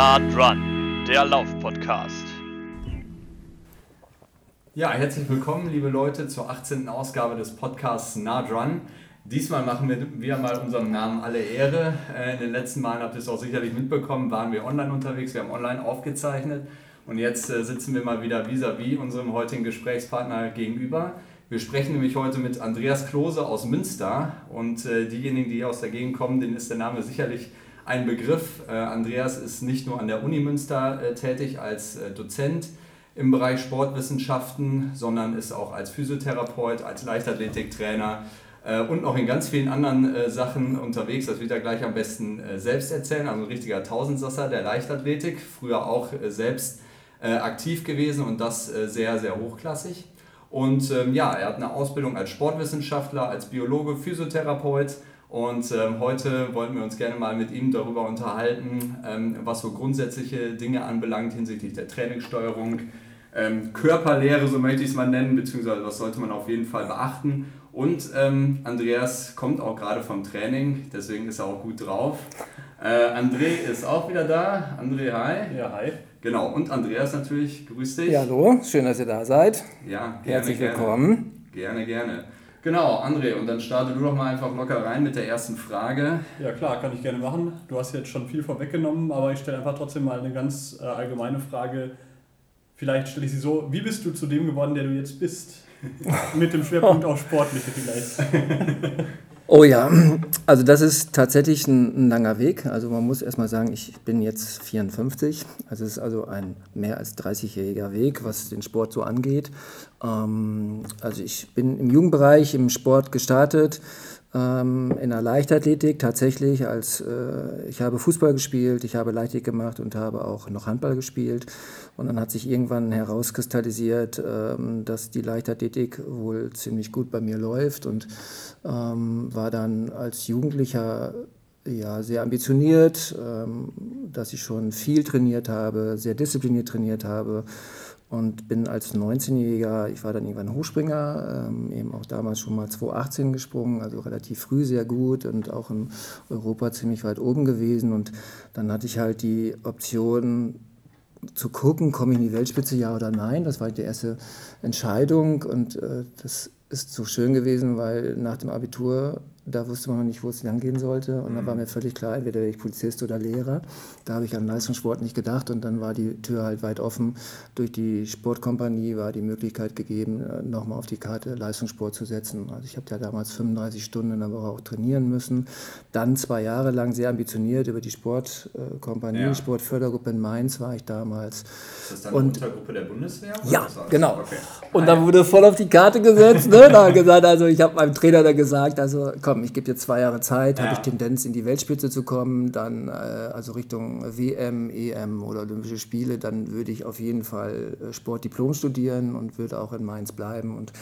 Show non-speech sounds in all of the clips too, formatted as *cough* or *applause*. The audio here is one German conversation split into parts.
Nah Run, der Lauf-Podcast. Ja, herzlich willkommen, liebe Leute, zur 18. Ausgabe des Podcasts Nah Run. Diesmal machen wir wieder mal unserem Namen alle Ehre. Äh, in den letzten Malen habt ihr es auch sicherlich mitbekommen, waren wir online unterwegs, wir haben online aufgezeichnet und jetzt äh, sitzen wir mal wieder vis-à-vis -vis unserem heutigen Gesprächspartner gegenüber. Wir sprechen nämlich heute mit Andreas Klose aus Münster und äh, diejenigen, die aus der Gegend kommen, denen ist der Name sicherlich ein Begriff. Äh, Andreas ist nicht nur an der Uni Münster äh, tätig als äh, Dozent im Bereich Sportwissenschaften, sondern ist auch als Physiotherapeut, als Leichtathletiktrainer und noch in ganz vielen anderen Sachen unterwegs. Das wird er gleich am besten selbst erzählen. Also ein richtiger Tausendsasser der Leichtathletik, früher auch selbst aktiv gewesen und das sehr, sehr hochklassig. Und ähm, ja, er hat eine Ausbildung als Sportwissenschaftler, als Biologe, Physiotherapeut. Und ähm, heute wollten wir uns gerne mal mit ihm darüber unterhalten, ähm, was so grundsätzliche Dinge anbelangt hinsichtlich der Trainingssteuerung, ähm, Körperlehre, so möchte ich es mal nennen, beziehungsweise was sollte man auf jeden Fall beachten. Und ähm, Andreas kommt auch gerade vom Training, deswegen ist er auch gut drauf. Äh, André ist auch wieder da. André, hi. Ja, hi. Genau, und Andreas natürlich, grüß dich. Ja, hallo, schön, dass ihr da seid. Ja, gerne, Herzlich willkommen. Gerne, gerne. Genau, André, und dann starte du doch mal einfach locker rein mit der ersten Frage. Ja, klar, kann ich gerne machen. Du hast jetzt schon viel vorweggenommen, aber ich stelle einfach trotzdem mal eine ganz äh, allgemeine Frage. Vielleicht stelle ich sie so: Wie bist du zu dem geworden, der du jetzt bist? *laughs* mit dem Schwerpunkt auf Sportliche vielleicht. *laughs* Oh ja, *clears throat* also das ist tatsächlich ein, ein, langer Weg. Also man muss erstmal sagen, ich bin jetzt 54. Also es ist also ein mehr als 30-jähriger Weg, was den Sport so angeht. Ähm, also ich bin im Jugendbereich im Sport gestartet, ähm, in der Leichtathletik tatsächlich. Als, äh, ich habe Fußball gespielt, ich habe Leichtathletik gemacht und habe auch noch Handball gespielt. Und dann hat sich irgendwann herauskristallisiert, ähm, dass die Leichtathletik wohl ziemlich gut bei mir läuft und ähm, war dann als Jugendlicher ja, sehr ambitioniert, ähm, dass ich schon viel trainiert habe, sehr diszipliniert trainiert habe und bin als 19-Jähriger, ich war dann irgendwann Hochspringer, ähm, eben auch damals schon mal 2018 gesprungen, also relativ früh sehr gut und auch in Europa ziemlich weit oben gewesen. Und dann hatte ich halt die Option zu gucken, komme ich in die Weltspitze, ja oder nein. Das war die erste Entscheidung und äh, das ist so schön gewesen, weil nach dem Abitur da wusste man noch nicht, wo es lang gehen sollte. Und dann war mhm. mir völlig klar, entweder werde ich Polizist oder Lehrer. Da habe ich an Leistungssport nicht gedacht. Und dann war die Tür halt weit offen. Durch die Sportkompanie war die Möglichkeit gegeben, äh, nochmal auf die Karte Leistungssport zu setzen. Also ich habe ja damals 35 Stunden in der Woche auch trainieren müssen. Dann zwei Jahre lang sehr ambitioniert über die Sportkompanie, ja. Sportfördergruppe in Mainz war ich damals. Ist das dann und, eine Untergruppe der Bundeswehr? Ja, genau. Okay. Und dann wurde voll auf die Karte gesetzt. Ne? Da gesagt, also ich habe meinem Trainer da gesagt, also komm, komm, ich gebe dir zwei Jahre Zeit, ja. habe ich Tendenz in die Weltspitze zu kommen, dann äh, also Richtung WM, EM oder Olympische Spiele, dann würde ich auf jeden Fall äh, Sportdiplom studieren und würde auch in Mainz bleiben und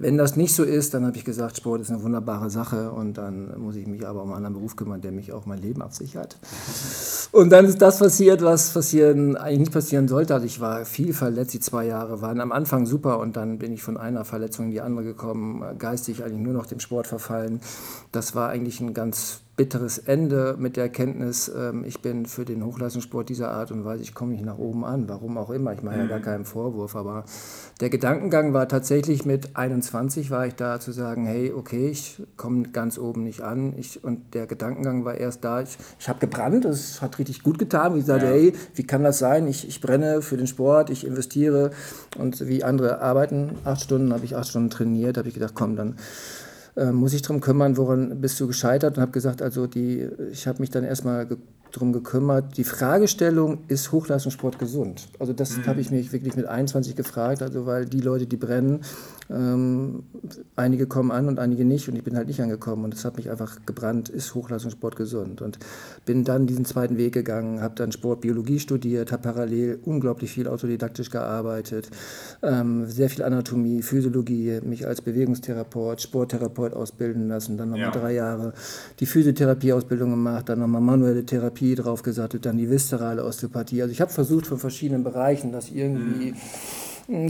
wenn das nicht so ist, dann habe ich gesagt, Sport ist eine wunderbare Sache und dann muss ich mich aber um einen anderen Beruf kümmern, der mich auch mein Leben absichert. *laughs* Und dann ist das passiert, was passieren, eigentlich nicht passieren sollte. Also ich war viel verletzt, die zwei Jahre waren am Anfang super und dann bin ich von einer Verletzung in die andere gekommen, geistig eigentlich nur noch dem Sport verfallen. Das war eigentlich ein ganz bitteres Ende mit der Erkenntnis, ähm, ich bin für den Hochleistungssport dieser Art und Weise, ich komme nicht nach oben an, warum auch immer. Ich mache mhm. ja gar mhm. keinen Vorwurf, aber der Gedankengang war tatsächlich mit 21 war ich da zu sagen, hey, okay, ich komme ganz oben nicht an. Ich, und der Gedankengang war erst da, ich, ich habe gebrannt, es hat richtig gut getan. Ich sagte, ja. hey, wie kann das sein? Ich, ich brenne für den Sport, ich investiere und wie andere arbeiten, acht Stunden, habe ich acht Stunden trainiert, habe ich gedacht, komm, dann äh, muss ich darum kümmern, woran bist du gescheitert? Und habe gesagt, also die, ich habe mich dann erstmal darum gekümmert. Die Fragestellung, ist Hochleistungssport gesund? Also das mhm. habe ich mich wirklich mit 21 gefragt, also weil die Leute, die brennen, ähm, einige kommen an und einige nicht und ich bin halt nicht angekommen und das hat mich einfach gebrannt, ist Hochleistungssport gesund? Und bin dann diesen zweiten Weg gegangen, habe dann Sportbiologie studiert, habe parallel unglaublich viel autodidaktisch gearbeitet, ähm, sehr viel Anatomie, Physiologie, mich als Bewegungstherapeut, Sporttherapeut ausbilden lassen, dann nochmal ja. drei Jahre die Physiotherapieausbildung gemacht, dann nochmal manuelle Therapie Osteopathie draufgesattelt, dann die viszerale Osteopathie. Also ich habe versucht von verschiedenen Bereichen das irgendwie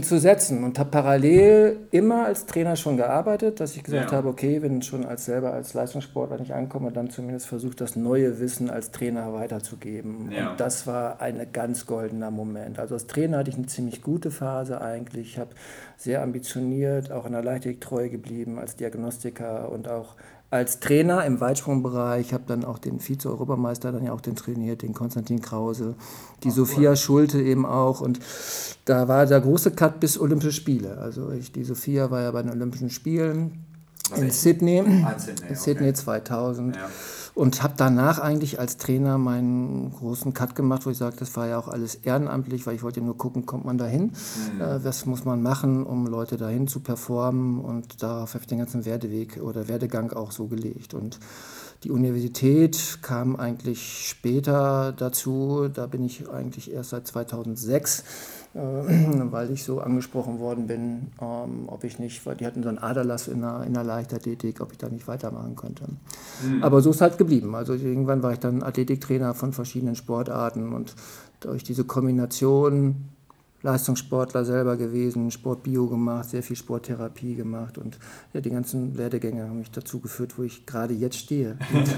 zu setzen und habe parallel immer als Trainer schon gearbeitet, dass ich gesagt Ja. habe, okay, wenn ich schon als selber als Leistungssportler nicht ankomme, dann zumindest versucht das neue Wissen als Trainer weiterzugeben. Ja. Und das war ein ganz goldener Moment. Also als Trainer hatte ich eine ziemlich gute Phase eigentlich. Ich habe sehr ambitioniert, auch in der Leichtathletik treu geblieben als Diagnostiker und auch als Trainer im Weitsprungbereich. Ich habe dann auch den Vize-Europameister dann ja auch den trainiert, den Konstantin Krause, die Sophia Schulte eben auch. Und da war der große Cut bis Olympische Spiele. Also ich, die Sophia war ja bei den Olympischen Spielen in Sydney, Ah, in Sydney, in Sydney okay. 2000. Ja. Und habe danach eigentlich als Trainer meinen großen Cut gemacht, wo ich sage, das war ja auch alles ehrenamtlich, weil ich wollte nur gucken, kommt man dahin, äh, was muss man machen, um Leute dahin zu performen? Und darauf habe ich den ganzen Werdeweg oder Werdegang auch so gelegt. Und die Universität kam eigentlich später dazu, da bin ich eigentlich erst seit 2006 äh, *clears throat* weil ich so angesprochen worden bin, ähm, ob ich nicht, weil die hatten so einen Aderlass in der, in der Leichtathletik, ob ich da nicht weitermachen könnte. Aber so ist halt geblieben. Also irgendwann war ich dann Athletiktrainer von verschiedenen Sportarten und durch diese Kombination Leistungssportler selber gewesen, Sportbio gemacht, sehr viel Sporttherapie gemacht und ja, die ganzen Werdegänge haben mich dazu geführt, wo ich gerade jetzt stehe *laughs* mit,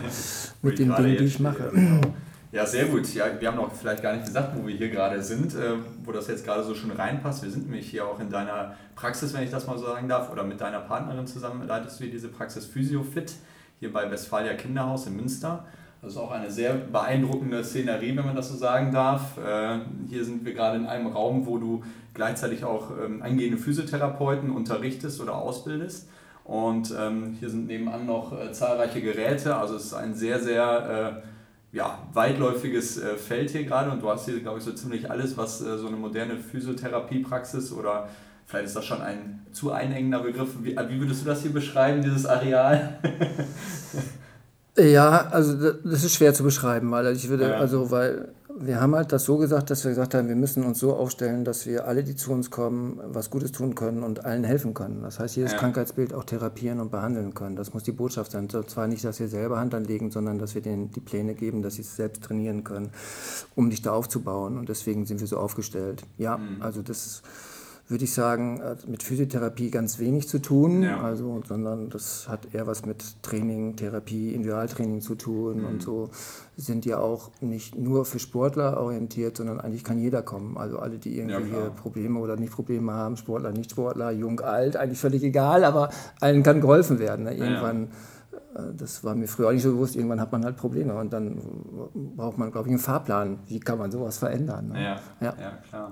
mit den Dingen, die ich mache. stehe, genau. Ja, sehr gut. Ja, wir haben noch vielleicht gar nicht gesagt, wo wir hier gerade sind, äh, wo das jetzt gerade so schön reinpasst. Wir sind nämlich hier auch in deiner Praxis, wenn ich das mal so sagen darf, oder mit deiner Partnerin zusammen leitest du hier diese Praxis PhysioFit hier bei Westfalia Kinderhaus in Münster. Das ist auch eine sehr beeindruckende Szenerie, wenn man das so sagen darf. Äh, hier sind wir gerade in einem Raum, wo du gleichzeitig auch ähm, angehende Physiotherapeuten unterrichtest oder ausbildest. Und ähm, hier sind nebenan noch äh, zahlreiche Geräte. Also es ist ein sehr, sehr äh, ja, weitläufiges äh, Feld hier gerade. Und du hast hier, glaube ich, so ziemlich alles, was äh, so eine moderne Physiotherapiepraxis oder vielleicht ist das schon ein zu einengender Begriff. Wie, wie würdest du das hier beschreiben, dieses Areal? *laughs* Ja, also da- das ist schwer zu beschreiben, weil ich würde, Ja. also weil wir haben halt das so gesagt, dass wir gesagt haben, wir müssen uns so aufstellen, dass wir alle, die zu uns kommen, was Gutes tun können und allen helfen können. Das heißt, jedes Ja. Krankheitsbild auch therapieren und behandeln können. Das muss die Botschaft sein. Und zwar nicht, dass wir selber Hand anlegen, sondern dass wir denen die Pläne geben, dass sie es selbst trainieren können, um dich da aufzubauen. Und deswegen sind wir so aufgestellt. Ja, also das ist würde ich sagen, hat mit Physiotherapie ganz wenig zu tun, Ja. also, sondern das hat eher was mit Training, Therapie, Individualtraining zu tun und so sind ja auch nicht nur für Sportler orientiert, sondern eigentlich kann jeder kommen. Also alle, die Ja, irgendwie hier Probleme oder nicht Probleme haben, Sportler, nicht Sportler, jung, alt, eigentlich völlig egal, aber allen kann geholfen werden. Ne? Irgendwann äh, das war mir früher auch nicht so bewusst. Irgendwann hat man halt Probleme und dann braucht man, glaube ich, einen Fahrplan. Wie kann man sowas verändern? Ne? Ja, Ja. ja. klar.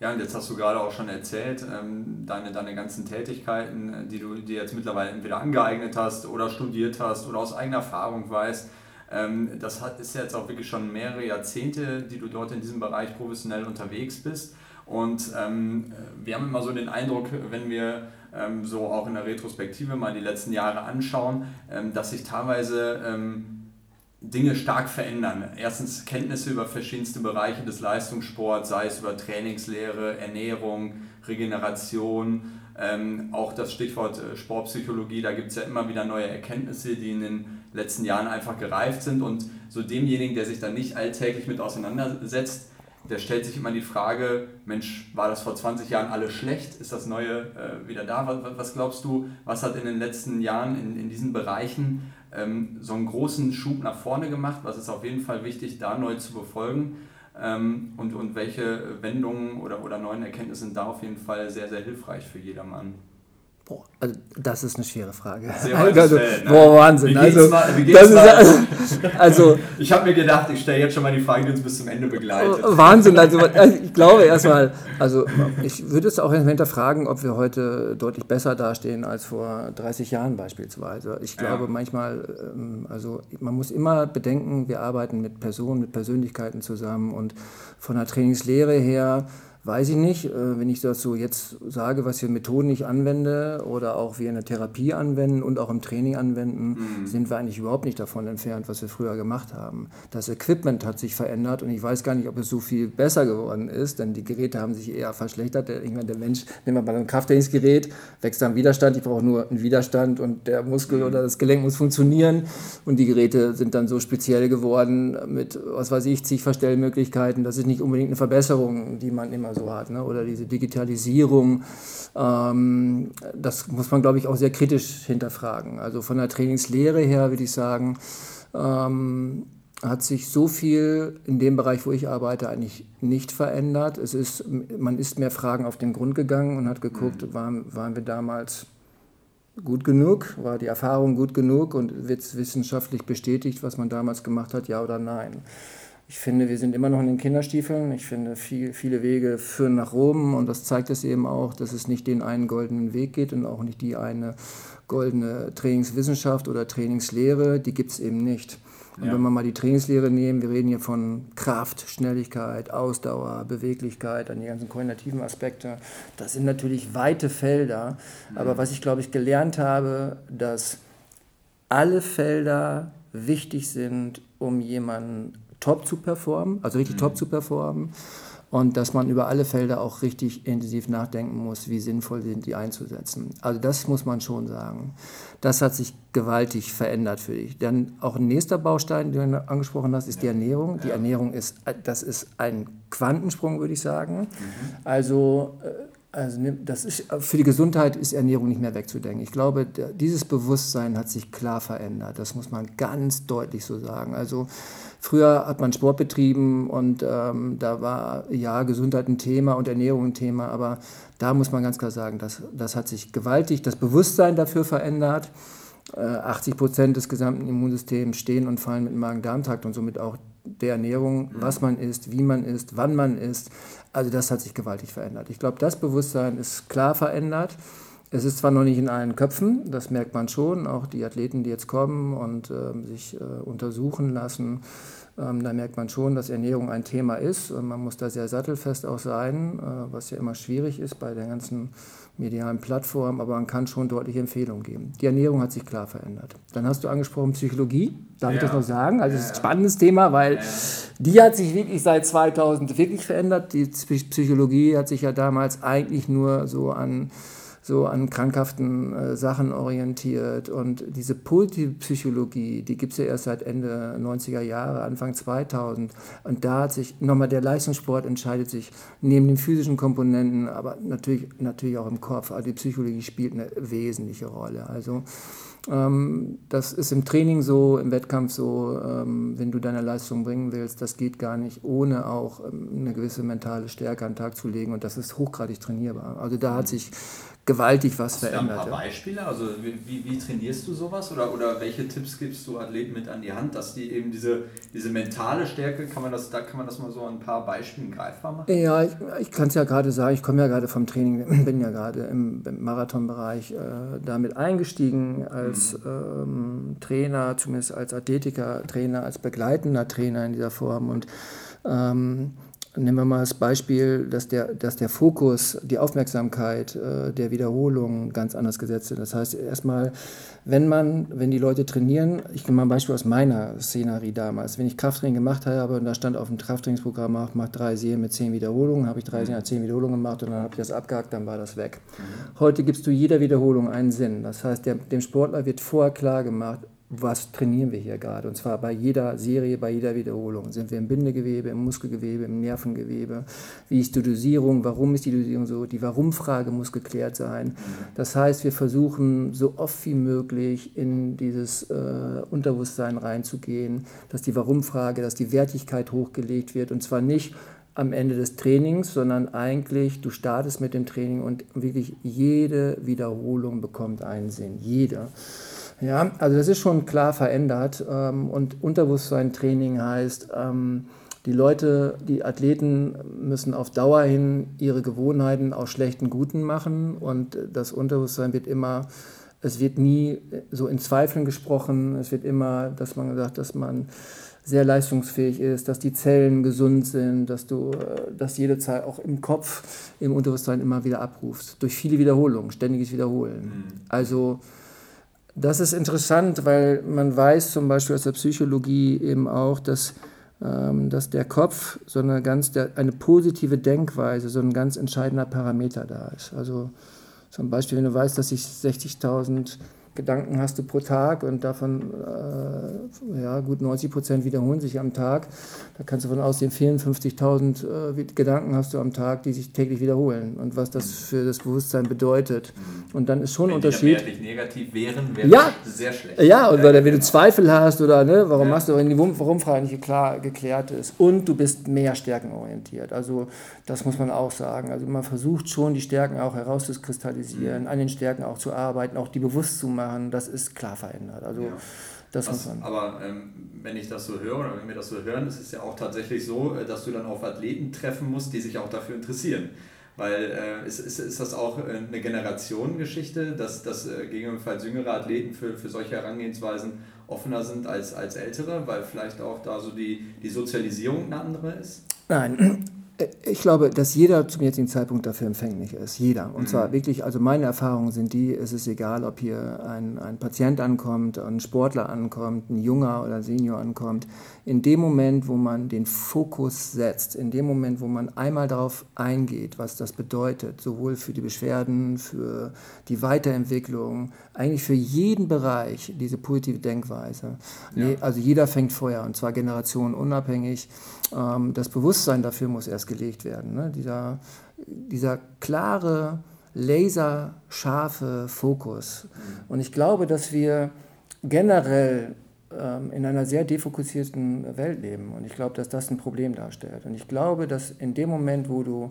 Ja, und jetzt hast du gerade auch schon erzählt, ähm, deine, deine ganzen Tätigkeiten, die du dir jetzt mittlerweile entweder angeeignet hast oder studiert hast oder aus eigener Erfahrung weißt. Ähm, das hat, ist jetzt auch wirklich schon mehrere Jahrzehnte, die du dort in diesem Bereich professionell unterwegs bist. Und ähm, wir haben immer so den Eindruck, wenn wir ähm, so auch in der Retrospektive mal die letzten Jahre anschauen, ähm, dass sich teilweise ähm, Dinge stark verändern. Erstens Kenntnisse über verschiedenste Bereiche des Leistungssports, sei es über Trainingslehre, Ernährung, Regeneration, ähm, auch das Stichwort äh, Sportpsychologie, da gibt es ja immer wieder neue Erkenntnisse, die in den letzten Jahren einfach gereift sind und so demjenigen, der sich dann nicht alltäglich mit auseinandersetzt, der stellt sich immer die Frage, Mensch, war das vor 20 Jahren alles schlecht? Ist das Neue äh, wieder da? Was, was glaubst du, was hat in den letzten Jahren in, in diesen Bereichen ähm, so einen großen Schub nach vorne gemacht? Was ist auf jeden Fall wichtig, da neu zu befolgen? Ähm, und, und welche Wendungen oder, oder neuen Erkenntnisse sind da auf jeden Fall sehr, sehr hilfreich für jedermann? Boah, also das ist eine schwere Frage. *laughs* Also, Feld, ne? Boah, Wahnsinn. Also, mal- das ist, mal? also, also *laughs* Ich habe mir gedacht, ich stelle jetzt schon mal die Frage, die uns bis zum Ende begleitet. Wahnsinn. Also, also ich glaube erstmal, also ich würde es auch hinterfragen, ob wir heute deutlich besser dastehen als vor 30 Jahren beispielsweise. Ich glaube Ja. manchmal, ähm, also man muss immer bedenken, wir arbeiten mit Personen, mit Persönlichkeiten zusammen und von der Trainingslehre her Weiß ich nicht, äh, wenn ich das so jetzt sage, was für Methoden ich anwende oder auch wir in der Therapie anwenden und auch im Training anwenden, sind wir eigentlich überhaupt nicht davon entfernt, was wir früher gemacht haben. Das Equipment hat sich verändert und ich weiß gar nicht, ob es so viel besser geworden ist, denn die Geräte haben sich eher verschlechtert. Ich meine, der Mensch, nehmen wir mal ein Krafttrainingsgerät, wächst am Widerstand, ich brauche nur einen Widerstand und der Muskel oder das Gelenk muss funktionieren und die Geräte sind dann so speziell geworden mit, was weiß ich, zig Verstellmöglichkeiten. Das ist nicht unbedingt eine Verbesserung, die man immer immer so hat, ne? oder diese Digitalisierung, ähm, das muss man, glaube ich, auch sehr kritisch hinterfragen. Also von der Trainingslehre her würde ich sagen, ähm, hat sich so viel in dem Bereich, wo ich arbeite, eigentlich nicht verändert. Es ist, man ist mehr Fragen auf den Grund gegangen und hat geguckt, mhm. waren, waren wir damals gut genug, war die Erfahrung gut genug und wird es wissenschaftlich bestätigt, was man damals gemacht hat, ja oder nein. Ich finde, wir sind immer noch in den Kinderstiefeln. Ich finde, viel, viele Wege führen nach Rom und das zeigt es eben auch, dass es nicht den einen goldenen Weg geht und auch nicht die eine goldene Trainingswissenschaft oder Trainingslehre, die gibt es eben nicht. Und ja. wenn wir mal die Trainingslehre nehmen, wir reden hier von Kraft, Schnelligkeit, Ausdauer, Beweglichkeit, dann die ganzen koordinativen Aspekte. Das sind natürlich weite Felder. Mhm. Aber was ich, glaube ich, gelernt habe, dass alle Felder wichtig sind, um jemanden top zu performen, also richtig mhm. top zu performen und dass man über alle Felder auch richtig intensiv nachdenken muss, wie sinnvoll sind die einzusetzen. Also das muss man schon sagen. Das hat sich gewaltig verändert für dich. Dann auch ein nächster Baustein, den du angesprochen hast, ist die Ernährung. Die Ernährung ist, das ist ein Quantensprung, würde ich sagen. Mhm. Also äh, also das ist, für die Gesundheit ist Ernährung nicht mehr wegzudenken. Ich glaube, dieses Bewusstsein hat sich klar verändert. Das muss man ganz deutlich so sagen. Also Früher hat man Sport betrieben und ähm, da war ja Gesundheit ein Thema und Ernährung ein Thema, aber da muss man ganz klar sagen, das, das hat sich gewaltig das Bewusstsein dafür verändert. Äh, 80 Prozent des gesamten Immunsystems stehen und fallen mit dem Magen-Darm-Trakt und somit auch der Ernährung, was man isst, wie man isst, wann man isst. Also das hat sich gewaltig verändert. Ich glaube, das Bewusstsein ist klar verändert. Es ist zwar noch nicht in allen Köpfen, das merkt man schon, auch die Athleten, die jetzt kommen und äh, sich äh, untersuchen lassen, ähm, da merkt man schon, dass Ernährung ein Thema ist und man muss da sehr sattelfest auch sein, äh, was ja immer schwierig ist bei der ganzen medialen Plattform, aber man kann schon deutliche Empfehlungen geben. Die Ernährung hat sich klar verändert. Dann hast du angesprochen Psychologie, darf ja. ich das noch sagen? Also es ist ein spannendes Thema, weil ja. die hat sich wirklich seit 2000 wirklich verändert. Die Psychologie hat sich ja damals eigentlich nur so an so an krankhaften äh, Sachen orientiert. Und diese Psychologie, die gibt es ja erst seit Ende 90er Jahre, Anfang 2000. Und da hat sich nochmal der Leistungssport entscheidet sich neben den physischen Komponenten, aber natürlich, natürlich auch im Kopf. Also die Psychologie spielt eine wesentliche Rolle. Also ähm, das ist im Training so, im Wettkampf so, ähm, wenn du deine Leistung bringen willst, das geht gar nicht, ohne auch ähm, eine gewisse mentale Stärke an den Tag zu legen und das ist hochgradig trainierbar. Also da hat sich gewaltig was Hast verändert. Du ein paar Beispiele? Also wie, wie, trainierst du sowas? Oder, oder welche Tipps gibst du Athleten mit an die Hand, dass die eben diese, diese mentale Stärke, kann man das, da kann man das mal so an ein paar Beispielen greifbar machen? Ja, ich, ich kann es ja gerade sagen, ich komme ja gerade vom Training, *clears throat* bin ja gerade im, im Marathonbereich äh, damit eingestiegen als mhm. ähm, Trainer, zumindest als Athletiker-Trainer, als begleitender Trainer in dieser Form und ähm, Nehmen wir mal das Beispiel, dass der, dass der Fokus, die Aufmerksamkeit äh, der Wiederholung ganz anders gesetzt ist. Das heißt, erstmal, wenn man, wenn die Leute trainieren, ich gebe mal ein Beispiel aus meiner Szenerie damals, wenn ich Krafttraining gemacht habe und da stand auf dem Krafttrainingsprogramm, mach, mach drei Serien mit zehn Wiederholungen, habe ich drei Serien mit zehn Wiederholungen gemacht und dann habe ich das abgehakt, dann war das weg. Mhm. Heute gibst du jeder Wiederholung einen Sinn. Das heißt, der, dem Sportler wird vorher klar gemacht, was trainieren wir hier gerade. Und zwar bei jeder Serie, bei jeder Wiederholung. Sind wir im Bindegewebe, im Muskelgewebe, im Nervengewebe? Wie ist die Dosierung? Warum ist die Dosierung so? Die Warum-Frage muss geklärt sein. Das heißt, wir versuchen so oft wie möglich in dieses äh, Unterbewusstsein reinzugehen, dass die Warum-Frage, dass die Wertigkeit hochgelegt wird. Und zwar nicht am Ende des Trainings, sondern eigentlich, du startest mit dem Training und wirklich jede Wiederholung bekommt einen Sinn. Jeder. Ja, also das ist schon klar verändert. Ähm, und Unterbewusstseintraining heißt, ähm, die Leute, die Athleten müssen auf Dauer hin ihre Gewohnheiten aus schlechten Guten machen und das Unterbewusstsein wird immer, es wird nie so in Zweifeln gesprochen, es wird immer, dass man sagt, dass man sehr leistungsfähig ist, dass die Zellen gesund sind, dass du äh, das jede Zeit auch im Kopf, im Unterbewusstsein immer wieder abrufst. Durch viele Wiederholungen, ständiges Wiederholen. Mhm. Also das ist interessant, weil man weiß zum Beispiel aus der Psychologie eben auch, dass, ähm, dass der Kopf so eine ganz der, eine positive Denkweise, so ein ganz entscheidender Parameter da ist. Also zum Beispiel, wenn du weißt, dass sich 60.000 Gedanken hast du pro Tag und davon äh, ja, gut 90 Prozent wiederholen sich am Tag. Da kannst du von ausgehen, 54.000 äh, Gedanken hast du am Tag, die sich täglich wiederholen und was das für das Bewusstsein bedeutet. Und dann ist schon ein Unterschied. Wenn negativ wären, wäre ja, das sehr schlecht. Ja, und weil, wenn du Zweifel hast oder ne, warum ja. machst du, wenn die Warum-Frage nicht klar geklärt ist und du bist mehr stärkenorientiert. Also das muss man auch sagen. Also man versucht schon, die Stärken auch herauszukristallisieren, mhm. an den Stärken auch zu arbeiten, auch die bewusst zu machen machen, das ist klar verändert. Also ja. das Was, muss man. Aber ähm, wenn ich das so höre oder wenn wir das so hören, ist es ja auch tatsächlich so, äh, dass du dann auf Athleten treffen musst, die sich auch dafür interessieren. Weil äh, ist, ist, ist das auch äh, eine Generationengeschichte, dass, dass äh, gegebenenfalls jüngere Athleten für, für solche Herangehensweisen offener sind als, als ältere, weil vielleicht auch da so die, die Sozialisierung eine andere ist? Nein, ich glaube, dass jeder zum jetzigen Zeitpunkt dafür empfänglich ist. Jeder. Und mhm. zwar wirklich, also meine Erfahrungen sind die, es ist egal, ob hier ein, ein Patient ankommt, ein Sportler ankommt, ein Junger oder Senior ankommt. In dem Moment, wo man den Fokus setzt, in dem Moment, wo man einmal darauf eingeht, was das bedeutet, sowohl für die Beschwerden, für die Weiterentwicklung, eigentlich für jeden Bereich diese positive Denkweise. Ja. Also jeder fängt Feuer und zwar generationenunabhängig. Ähm, das Bewusstsein dafür muss erst gelegt werden. Ne? Dieser, dieser klare, laserscharfe Fokus. Mhm. Und ich glaube, dass wir generell in einer sehr defokussierten Welt leben. Und ich glaube, dass das ein Problem darstellt. Und ich glaube, dass in dem Moment, wo du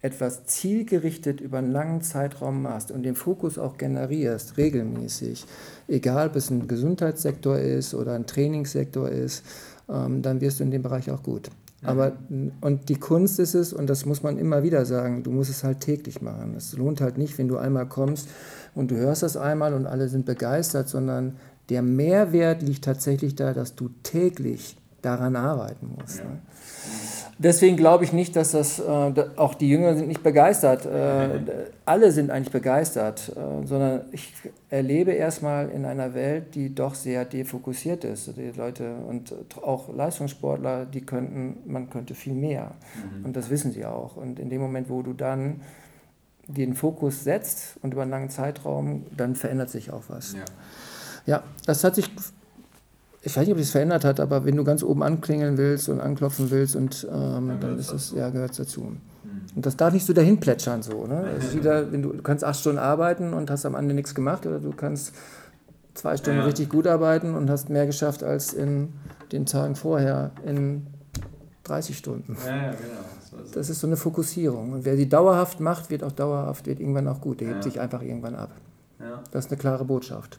etwas zielgerichtet über einen langen Zeitraum machst und den Fokus auch generierst, regelmäßig, egal ob es ein Gesundheitssektor ist oder ein Trainingssektor ist, ähm, dann wirst du in dem Bereich auch gut. Mhm. Aber, und die Kunst ist es, und das muss man immer wieder sagen, du musst es halt täglich machen. Es lohnt halt nicht, wenn du einmal kommst und du hörst das einmal und alle sind begeistert, sondern der Mehrwert liegt tatsächlich da, dass du täglich daran arbeiten musst. Ja. Ne? Deswegen glaube ich nicht, dass das, äh, auch die Jünger sind nicht begeistert, äh, alle sind eigentlich begeistert, äh, sondern ich erlebe erstmal in einer Welt, die doch sehr defokussiert ist. Die Leute und auch Leistungssportler, die könnten, man könnte viel mehr. Mhm. Und das wissen sie auch. Und in dem Moment, wo du dann den Fokus setzt und über einen langen Zeitraum, dann verändert sich auch was. Ja, ja das hat sich ich weiß nicht, ob sich verändert hat, aber wenn du ganz oben anklingeln willst und anklopfen willst, und ähm, dann, ist das, ja, gehört dazu. Mhm. Und das darf nicht so dahin plätschern so. Ne? Also wieder, wenn du, du kannst acht Stunden arbeiten und hast am Ende nichts gemacht, oder du kannst zwei Stunden ja. richtig gut arbeiten und hast mehr geschafft als in den Tagen vorher in 30 Stunden. Ja, ja, genau. Das ist so eine Fokussierung. Und wer die dauerhaft macht, wird auch dauerhaft, wird irgendwann auch gut. Der hebt sich einfach irgendwann ab. Das ist eine klare Botschaft.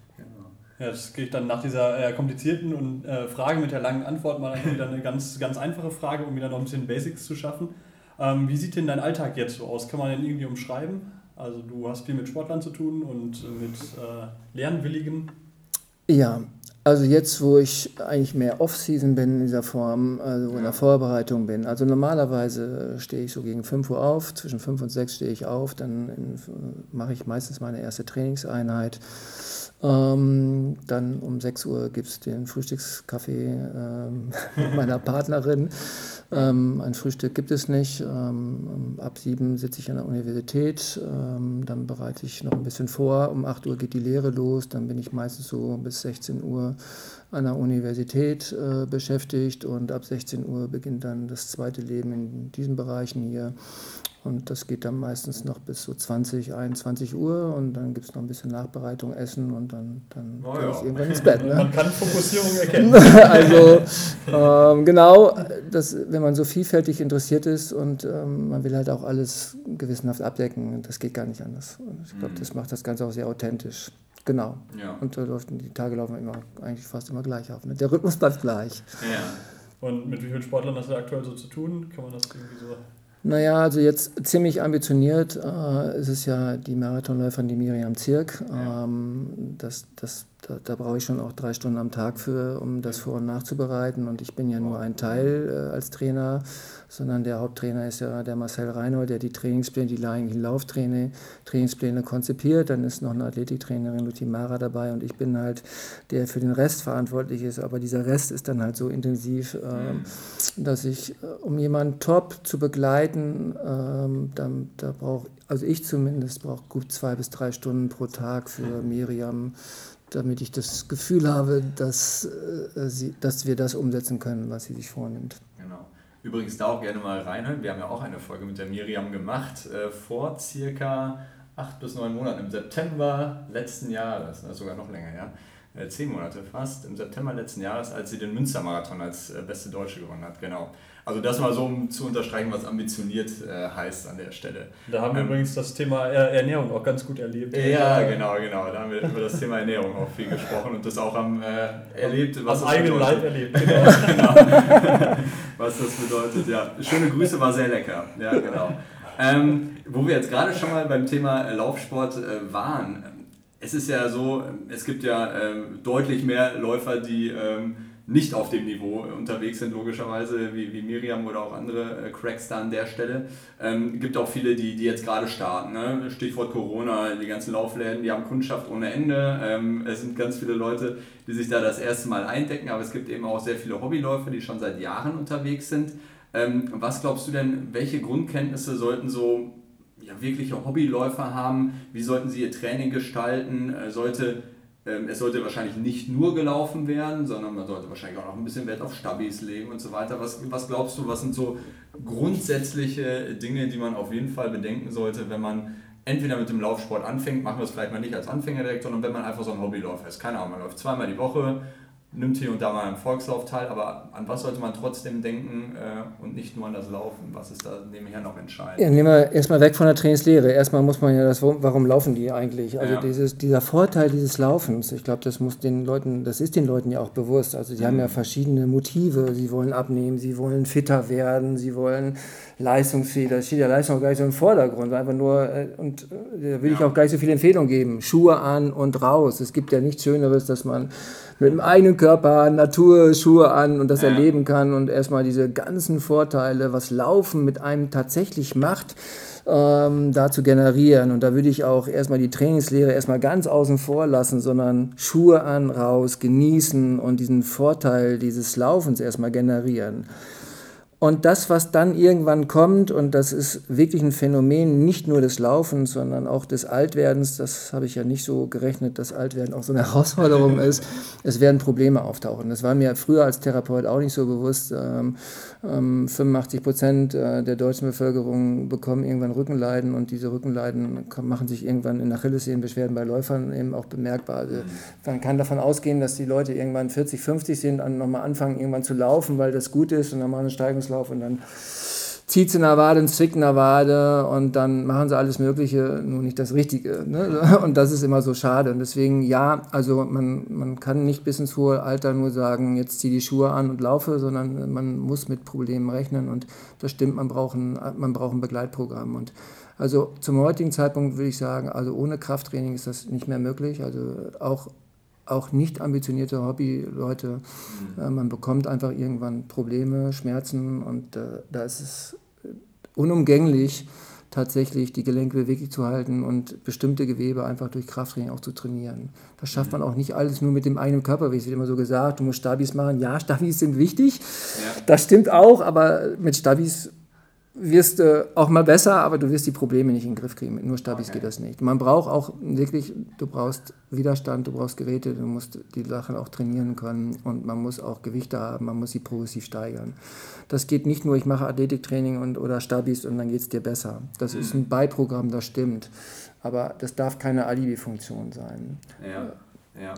Ja, das gehe ich dann nach dieser äh, komplizierten und, äh, Frage mit der langen Antwort mal wieder eine ganz, ganz einfache Frage, um wieder noch ein bisschen Basics zu schaffen. Ähm, wie sieht denn dein Alltag jetzt so aus? Kann man den irgendwie umschreiben? Also du hast viel mit Sportlern zu tun und mit äh, Lernwilligen. Ja, also jetzt, wo ich eigentlich mehr Off-Season bin in dieser Form, also in der Vorbereitung bin. Also normalerweise stehe ich so gegen 5 Uhr auf, zwischen 5 und 6 stehe ich auf, dann mache ich meistens meine erste Trainingseinheit. Ähm, dann um 6 Uhr gibt es den Frühstückskaffee ähm, *laughs* meiner Partnerin. Ähm, ein Frühstück gibt es nicht. Ähm, ab 7 sitze ich an der Universität. Ähm, dann bereite ich noch ein bisschen vor. Um 8 Uhr geht die Lehre los. Dann bin ich meistens so bis 16 Uhr an der Universität äh, beschäftigt und ab 16 Uhr beginnt dann das zweite Leben in diesen Bereichen hier. Und das geht dann meistens noch bis so 20, 21 Uhr und dann gibt es noch ein bisschen Nachbereitung, Essen und dann, dann oh, gehe ja. ich irgendwann ins Bett. Ne? Man kann Fokussierung erkennen. *laughs* also ähm, genau, das, wenn man so vielfältig interessiert ist und ähm, man will halt auch alles gewissenhaft abdecken, das geht gar nicht anders. Und ich glaube, mhm. das macht das Ganze auch sehr authentisch. Genau. Ja. Und da läuft, die Tage laufen immer eigentlich fast immer gleich auf. Ne? Der Rhythmus bleibt gleich. Ja. *laughs* Und mit wie vielen Sportlern hast du aktuell so zu tun? Kann man das irgendwie so naja, also jetzt ziemlich ambitioniert äh, ist es ja die Marathonläuferin, die Miriam Zirk. Ähm, das, das, da, da brauche ich schon auch drei Stunden am Tag für, um das vor- und nachzubereiten. Und ich bin ja nur ein Teil äh, als Trainer sondern der Haupttrainer ist ja der Marcel Reinhold, der die Trainingspläne, die Laufpläne, Trainingspläne konzipiert. Dann ist noch eine Athletiktrainerin Luthi Mara dabei und ich bin halt der für den Rest verantwortlich ist. Aber dieser Rest ist dann halt so intensiv, ähm, dass ich, äh, um jemanden top zu begleiten, ähm, dann, da brauche also ich zumindest brauche gut zwei bis drei Stunden pro Tag für Miriam damit ich das Gefühl habe, dass, äh, sie, dass wir das umsetzen können, was sie sich vornimmt. Genau. Übrigens da auch gerne mal reinhören. Wir haben ja auch eine Folge mit der Miriam gemacht, äh, vor circa acht bis neun Monaten, im September letzten Jahres, also sogar noch länger, ja. Äh, zehn Monate fast, im September letzten Jahres, als sie den Münstermarathon als äh, beste Deutsche gewonnen hat, genau. Also das mal so, um zu unterstreichen, was ambitioniert äh, heißt an der Stelle. Da haben wir ähm, übrigens das Thema Ernährung auch ganz gut erlebt. Ja, genau, genau. Da haben wir über das Thema Ernährung auch viel gesprochen und das auch am äh, erlebt. Was Am eigenen Leib erlebt, *laughs* genau. genau. *laughs* was das bedeutet, ja. Schöne Grüße, war sehr lecker. Ja, genau. Ähm, wo wir jetzt gerade schon mal beim Thema Laufsport äh, waren. Es ist ja so, es gibt ja ähm, deutlich mehr Läufer, die ähm, nicht auf dem Niveau unterwegs sind, logischerweise, wie, wie Miriam oder auch andere äh, Cracks da an der Stelle. Ähm, gibt auch viele, die, die jetzt gerade starten. Ne? Stichwort Corona, die ganzen Laufläden, die haben Kundschaft ohne Ende. Ähm, es sind ganz viele Leute, die sich da das erste Mal eindecken, aber es gibt eben auch sehr viele Hobbyläufer, die schon seit Jahren unterwegs sind. Ähm, was glaubst du denn, welche Grundkenntnisse sollten so ja, wirkliche Hobbyläufer haben? Wie sollten sie ihr Training gestalten? Äh, sollte es sollte wahrscheinlich nicht nur gelaufen werden, sondern man sollte wahrscheinlich auch noch ein bisschen Wert auf Stabis legen und so weiter. Was, was glaubst du, was sind so grundsätzliche Dinge, die man auf jeden Fall bedenken sollte, wenn man entweder mit dem Laufsport anfängt, machen wir es vielleicht mal nicht als Anfänger direkt, sondern wenn man einfach so ein Hobbyläufer ist. Keine Ahnung, man läuft zweimal die Woche, nimmt hier und da mal im Volkslauf teil, aber an was sollte man trotzdem denken äh, und nicht nur an das Laufen? Was ist da nebenher noch entscheidend? Ja, nehmen wir erstmal weg von der Trainingslehre. Erstmal muss man ja das, warum laufen die eigentlich? Also ja. dieses, dieser Vorteil dieses Laufens, ich glaube, das muss den Leuten, das ist den Leuten ja auch bewusst. Also die mhm. haben ja verschiedene Motive. Sie wollen abnehmen, sie wollen fitter werden, sie wollen leistungsfähig. Da steht ja Leistung auch gar nicht so im Vordergrund. Einfach nur, äh, und äh, da will ich auch gar nicht so viele Empfehlungen geben. Schuhe an und raus. Es gibt ja nichts Schöneres, dass man mit dem eigenen Körper Naturschuhe an und das ja. erleben kann und erstmal diese ganzen Vorteile, was Laufen mit einem tatsächlich macht, ähm, da zu generieren. Und da würde ich auch erstmal die Trainingslehre erstmal ganz außen vor lassen, sondern Schuhe an, raus, genießen und diesen Vorteil dieses Laufens erstmal generieren. Und das, was dann irgendwann kommt, und das ist wirklich ein Phänomen nicht nur des Laufens, sondern auch des Altwerdens, das habe ich ja nicht so gerechnet, dass Altwerden auch so eine *laughs* Herausforderung ist, es werden Probleme auftauchen. Das war mir früher als Therapeut auch nicht so bewusst. Ähm, 85 ähm, Prozent äh, der deutschen Bevölkerung bekommen irgendwann Rückenleiden und diese Rückenleiden machen sich irgendwann in Achillessehnenbeschwerden bei Läufern eben auch bemerkbar. Also man kann davon ausgehen, dass die Leute irgendwann 40, 50 sind, und nochmal anfangen irgendwann zu laufen, weil das gut ist und dann machen einen Steigungslauf und dann zieht in der Wade, zwickt in der Wade und dann machen sie alles Mögliche, nur nicht das Richtige. Ne? *laughs* Und das ist immer so schade. Und deswegen, ja, also man, man kann nicht bis ins hohe Alter nur sagen, jetzt zieh die Schuhe an und laufe, sondern man muss mit Problemen rechnen und das stimmt, man braucht ein, man braucht ein Begleitprogramm. Und also zum heutigen Zeitpunkt würde ich sagen, also ohne Krafttraining ist das nicht mehr möglich. Also auch auch nicht ambitionierte Hobbyleute, mhm. äh, man bekommt einfach irgendwann Probleme, Schmerzen und äh, da ist es unumgänglich, tatsächlich die Gelenke beweglich zu halten und bestimmte Gewebe einfach durch Krafttraining auch zu trainieren. Das schafft man mhm. auch nicht alles nur mit dem eigenen Körpergewicht. Es wird immer so gesagt, du musst Stabis machen. Ja, Stabis sind wichtig. Ja. Das stimmt auch, aber mit Stabis wirst du auch mal besser, aber du wirst die Probleme nicht in den Griff kriegen. Mit nur Stabis okay. geht das nicht. Man braucht auch wirklich, du brauchst Widerstand, du brauchst Geräte, du musst die Sachen auch trainieren können und man muss auch Gewichte haben, man muss sie progressiv steigern. Das geht nicht nur, ich mache Athletiktraining und, oder Stabis und dann geht es dir besser. Das mhm. ist ein Beiprogramm, das stimmt. Aber das darf keine Alibi-Funktion sein. Ja, ja.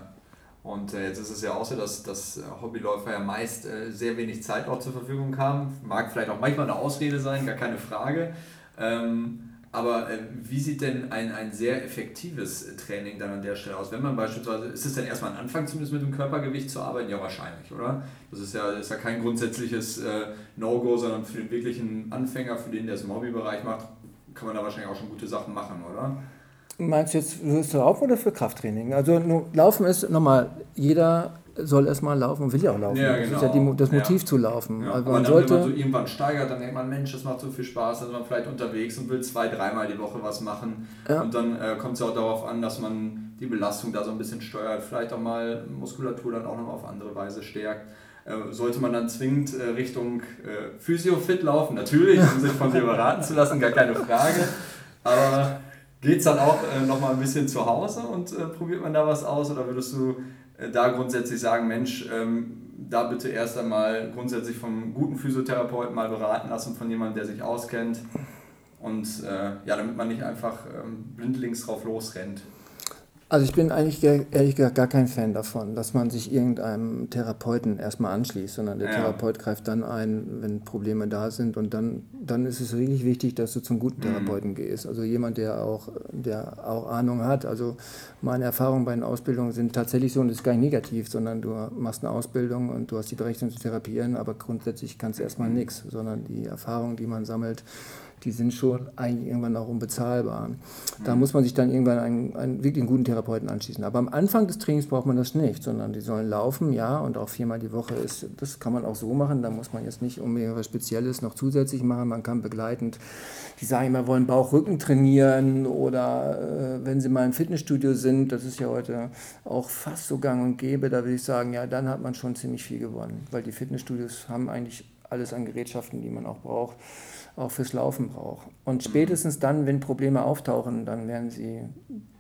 Und äh, jetzt ist es ja auch so, dass, dass Hobbyläufer ja meist äh, sehr wenig Zeit auch zur Verfügung haben. Mag vielleicht auch manchmal eine Ausrede sein, gar keine Frage. Ähm, aber äh, wie sieht denn ein, ein sehr effektives Training dann an der Stelle aus? Wenn man beispielsweise, ist es denn erstmal ein Anfang zumindest mit dem Körpergewicht zu arbeiten? Ja, wahrscheinlich, oder? Das ist ja, ist ja kein grundsätzliches äh, No-Go, sondern für den wirklichen Anfänger, für den der es im Hobbybereich macht, kann man da wahrscheinlich auch schon gute Sachen machen, oder? Meinst du jetzt fürs Laufen oder für Krafttraining? Also Laufen ist nochmal, jeder soll erstmal laufen und will ja auch laufen. Ja, genau. Das ist ja die, genau. das Motiv ja. zu laufen. Ja. Also man dann, sollte, wenn man so irgendwann steigert, dann denkt man, Mensch, das macht so viel Spaß, dann ist man vielleicht unterwegs und will zwei, dreimal die Woche was machen. Ja. Und dann äh, kommt es auch darauf an, dass man die Belastung da so ein bisschen steuert, vielleicht auch mal Muskulatur dann auch noch auf andere Weise stärkt. Äh, sollte man dann zwingend äh, Richtung äh, Physio-Fit laufen? Natürlich, um sich von *laughs* dir beraten zu lassen, gar keine Frage. Aber Geht es dann auch äh, nochmal ein bisschen zu Hause und äh, probiert man da was aus oder würdest du äh, da grundsätzlich sagen, Mensch, ähm, da bitte erst einmal grundsätzlich vom guten Physiotherapeuten mal beraten lassen, von jemandem, der sich auskennt und äh, ja, damit man nicht einfach ähm, blindlings drauf losrennt. Also ich bin eigentlich ehrlich gesagt gar kein Fan davon, dass man sich irgendeinem Therapeuten erstmal anschließt, sondern der ja. Therapeut greift dann ein, wenn Probleme da sind und dann, dann ist es wirklich wichtig, dass du zum guten mhm. Therapeuten mhm. gehst. Also jemand, der auch, der auch Ahnung hat. Also meine Erfahrungen bei den Ausbildungen sind tatsächlich so und das ist gar nicht negativ, sondern du machst eine Ausbildung und du hast die Berechtigung zu therapieren, aber grundsätzlich kannst du erstmal nichts, sondern die Erfahrungen, die man sammelt, die sind schon eigentlich irgendwann auch unbezahlbar. Da muss man sich dann irgendwann einen, einen wirklich einen guten Therapeuten anschließen. Aber am Anfang des Trainings braucht man das nicht, sondern die sollen laufen, ja, und auch viermal die Woche ist, das kann man auch so machen. Da muss man jetzt nicht unbedingt was Spezielles noch zusätzlich machen. Man kann begleitend, die sagen immer, wollen Bauch-Rücken trainieren oder äh, wenn sie mal im Fitnessstudio sind, das ist ja heute auch fast so gang und gäbe, da würde ich sagen, ja, dann hat man schon ziemlich viel gewonnen, weil die Fitnessstudios haben eigentlich alles an Gerätschaften, die man auch braucht auch fürs Laufen braucht. Und spätestens dann, wenn Probleme auftauchen, dann werden sie,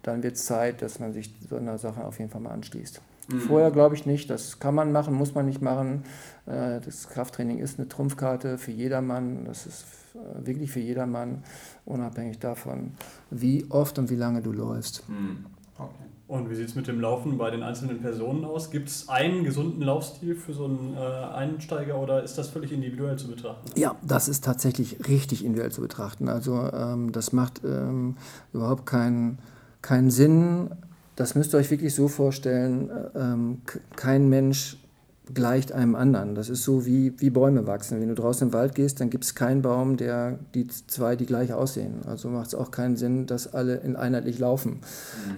dann wird es Zeit, dass man sich so einer Sache auf jeden Fall mal anschließt. Mhm. Vorher glaube ich nicht, das kann man machen, muss man nicht machen. Äh, das Krafttraining ist eine Trumpfkarte für jedermann, das ist äh, wirklich für jedermann, unabhängig davon, wie oft und wie lange du läufst. Mhm. Und wie sieht es mit dem Laufen bei den einzelnen Personen aus? Gibt es einen gesunden Laufstil für so einen äh, Einsteiger oder ist das völlig individuell zu betrachten? Ja, das ist tatsächlich richtig individuell zu betrachten. Also ähm, das macht ähm, überhaupt keinen keinen Sinn. Das müsst ihr euch wirklich so vorstellen. Äh, ähm, kein Mensch gleicht einem anderen. Das ist so wie, wie Bäume wachsen. Wenn du draußen im Wald gehst, dann gibt es keinen Baum, der die zwei, die gleich aussehen. Also macht es auch keinen Sinn, dass alle in einheitlich laufen,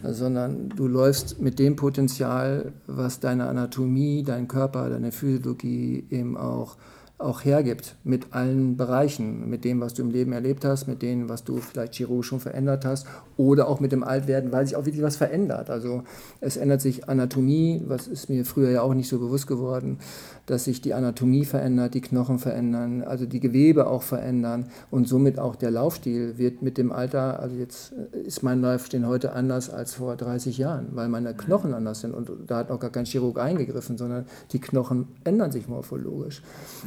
mhm. sondern du läufst mit dem Potenzial, was deine Anatomie, dein Körper, deine Physiologie eben auch auch hergibt mit allen Bereichen, mit dem, was du im Leben erlebt hast, mit dem, was du vielleicht chirurgisch schon verändert hast oder auch mit dem Altwerden, weil sich auch wirklich was verändert. Also es ändert sich Anatomie, was ist mir früher ja auch nicht so bewusst geworden, dass sich die Anatomie verändert, die Knochen verändern, also die Gewebe auch verändern und somit auch der Laufstil wird mit dem Alter, also jetzt ist mein Laufstil heute anders als vor 30 Jahren, weil meine Knochen anders sind und da hat auch gar kein Chirurg eingegriffen, sondern die Knochen ändern sich morphologisch.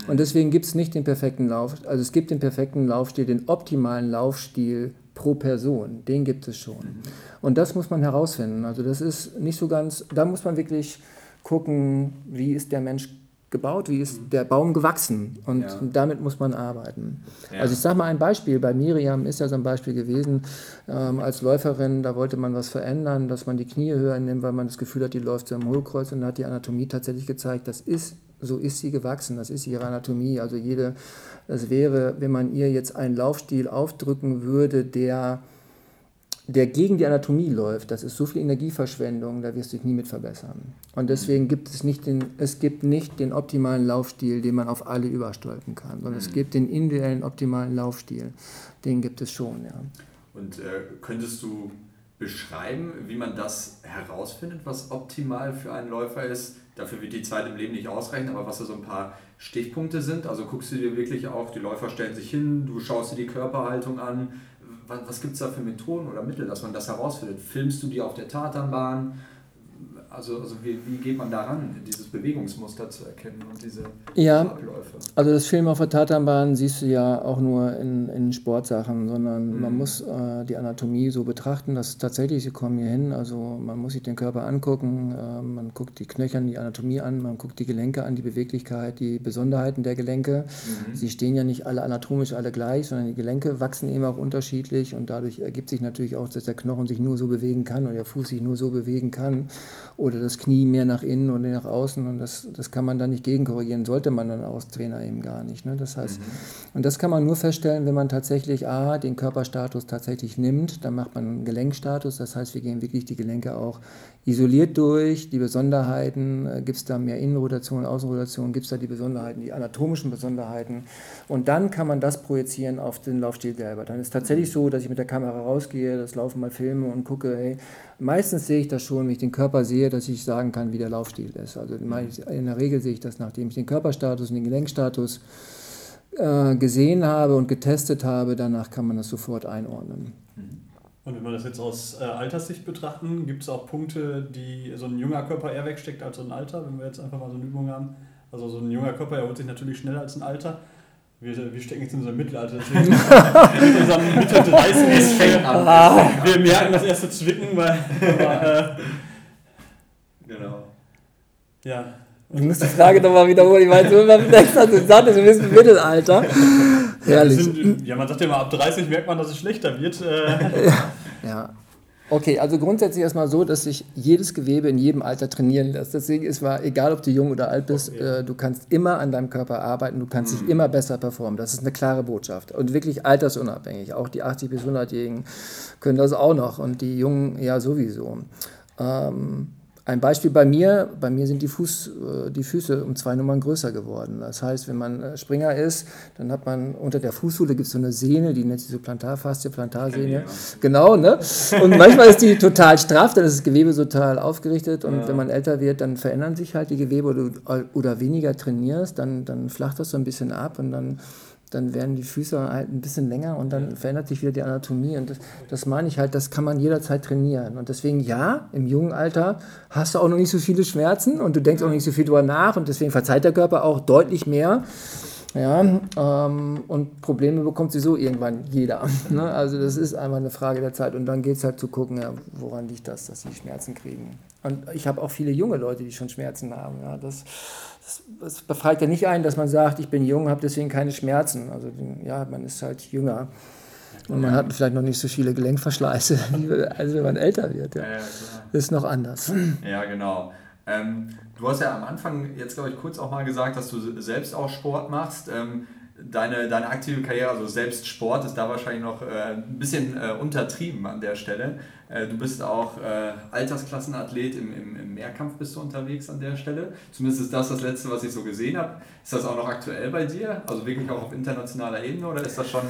Und deswegen gibt es nicht den perfekten Lauf, also es gibt den perfekten Laufstil, den optimalen Laufstil pro Person, den gibt es schon. Und das muss man herausfinden. Also das ist nicht so ganz, da muss man wirklich gucken, wie ist der Mensch gebaut, wie ist der Baum gewachsen und ja. damit muss man arbeiten. Ja. Also ich sage mal ein Beispiel, bei Miriam ist ja so ein Beispiel gewesen, ähm, als Läuferin, da wollte man was verändern, dass man die Knie höher nimmt, weil man das Gefühl hat, die läuft so am Hohlkreuz und da hat die Anatomie tatsächlich gezeigt, das ist so ist sie gewachsen, das ist ihre Anatomie. Also jede, das wäre, wenn man ihr jetzt einen Laufstil aufdrücken würde, der, der gegen die Anatomie läuft, das ist so viel Energieverschwendung, da wirst du dich nie mit verbessern. Und deswegen gibt es nicht den, es gibt nicht den optimalen Laufstil, den man auf alle überstülpen kann, sondern es mhm. gibt den individuellen optimalen Laufstil, den gibt es schon, ja. Und äh, könntest du beschreiben, wie man das herausfindet, was optimal für einen Läufer ist? Dafür wird die Zeit im Leben nicht ausreichen, aber was da so ein paar Stichpunkte sind. Also guckst du dir wirklich auch, die Läufer stellen sich hin, du schaust dir die Körperhaltung an. Was, was gibt es da für Methoden oder Mittel, dass man das herausfindet? Filmst du die auf der Tatanbahn? Also, also wie, wie geht man daran, dieses Bewegungsmuster zu erkennen und diese ja, Abläufe? Also das Film auf der Tatanbahn siehst du ja auch nur in, in Sportsachen, sondern mhm. man muss äh, die Anatomie so betrachten, dass tatsächlich, sie kommen hier hin, also man muss sich den Körper angucken, äh, man guckt die Knöchern, die Anatomie an, man guckt die Gelenke an, die Beweglichkeit, die Besonderheiten der Gelenke. Mhm. Sie stehen ja nicht alle anatomisch alle gleich, sondern die Gelenke wachsen eben auch unterschiedlich und dadurch ergibt sich natürlich auch, dass der Knochen sich nur so bewegen kann oder der Fuß sich nur so bewegen kann oder das Knie mehr nach innen oder nach außen und das, das kann man dann nicht gegenkorrigieren, sollte man dann als Trainer eben gar nicht. Ne? Das heißt, mhm. und das kann man nur feststellen, wenn man tatsächlich A, den Körperstatus tatsächlich nimmt, dann macht man einen Gelenkstatus, das heißt, wir gehen wirklich die Gelenke auch isoliert durch, die Besonderheiten, äh, gibt es da mehr Innenrotation, Außenrotation, gibt es da die Besonderheiten, die anatomischen Besonderheiten und dann kann man das projizieren auf den Laufstil selber. Dann ist es tatsächlich so, dass ich mit der Kamera rausgehe, das Laufen mal filme und gucke, hey, meistens sehe ich das schon, wenn ich den Körper sehe, dass ich sagen kann, wie der Laufstil ist. Also in der Regel sehe ich das, nachdem ich den Körperstatus und den Gelenkstatus äh, gesehen habe und getestet habe, danach kann man das sofort einordnen. Und wenn wir das jetzt aus äh, Alterssicht betrachten, gibt es auch Punkte, die so ein junger Körper eher wegsteckt als so ein Alter, wenn wir jetzt einfach mal so eine Übung haben. Also so ein junger Körper erholt sich natürlich schneller als ein Alter. Wir, wir stecken jetzt in einem Mittelalter, deswegen mit *laughs* unserem Mitte 30 es fängt an. Wir merken das erste Zwicken, weil. Aber, äh, Genau. ja. Du musst die Frage nochmal wiederholen. Ich weiß immer, wie denkst du gesagt hast, du bist im Mittelalter. Herrlich. Sind, ja, man sagt ja immer, ab 30 merkt man, dass es schlechter wird. Äh, Ja. Okay, also grundsätzlich erstmal so, dass sich jedes Gewebe in jedem Alter trainieren lässt. Deswegen ist mal, egal ob du jung oder alt bist, Okay. äh, du kannst immer an deinem Körper arbeiten, du kannst dich immer besser performen. Das ist eine klare Botschaft. Und wirklich altersunabhängig. Auch die 80- bis 100-Jährigen können das auch noch und die Jungen ja sowieso. Ähm, ein Beispiel bei mir, bei mir sind die, Fuß, äh, die Füße um zwei Nummern größer geworden. Das heißt, wenn man äh, Springer ist, dann hat man unter der Fußsohle gibt es so eine Sehne, die nennt sich so Plantarfaszie, Plantarsehne. Genau, ne? Und manchmal ist die total straff, dann ist das Gewebe total aufgerichtet und wenn man älter wird, dann verändern sich halt die Gewebe oder, oder weniger trainierst, dann, dann flacht das so ein bisschen ab und dann dann werden die Füße halt ein bisschen länger und dann verändert sich wieder die Anatomie. Und das, das meine ich halt, das kann man jederzeit trainieren. Und deswegen, ja, im jungen Alter hast du auch noch nicht so viele Schmerzen und du denkst auch nicht so viel drüber nach und deswegen verzeiht der Körper auch deutlich mehr. Ja, ähm, und Probleme bekommt sowieso irgendwann jeder. *laughs* Ne? Also das ist einfach eine Frage der Zeit. Und dann geht es halt zu gucken, ja, woran liegt das, dass sie Schmerzen kriegen. Und ich habe auch viele junge Leute, die schon Schmerzen haben. Ja? Das, das, das befreit ja nicht ein, dass man sagt, ich bin jung, habe deswegen keine Schmerzen. Also ja, man ist halt jünger. Und man hat vielleicht noch nicht so viele Gelenkverschleiße, *laughs* als wenn man älter wird. Ja. Ja. Ist noch anders. Ja, genau. Ähm, du hast ja am Anfang jetzt, glaube ich, kurz auch mal gesagt, dass du selbst auch Sport machst. Ähm, deine, deine aktive Karriere, also selbst Sport, ist da wahrscheinlich noch äh, ein bisschen äh, untertrieben an der Stelle. Äh, du bist auch äh, Altersklassenathlet im, im, im Mehrkampf bist du unterwegs an der Stelle. Zumindest ist das das Letzte, was ich so gesehen habe. Ist das auch noch aktuell bei dir? Also wirklich auch auf internationaler Ebene oder ist das schon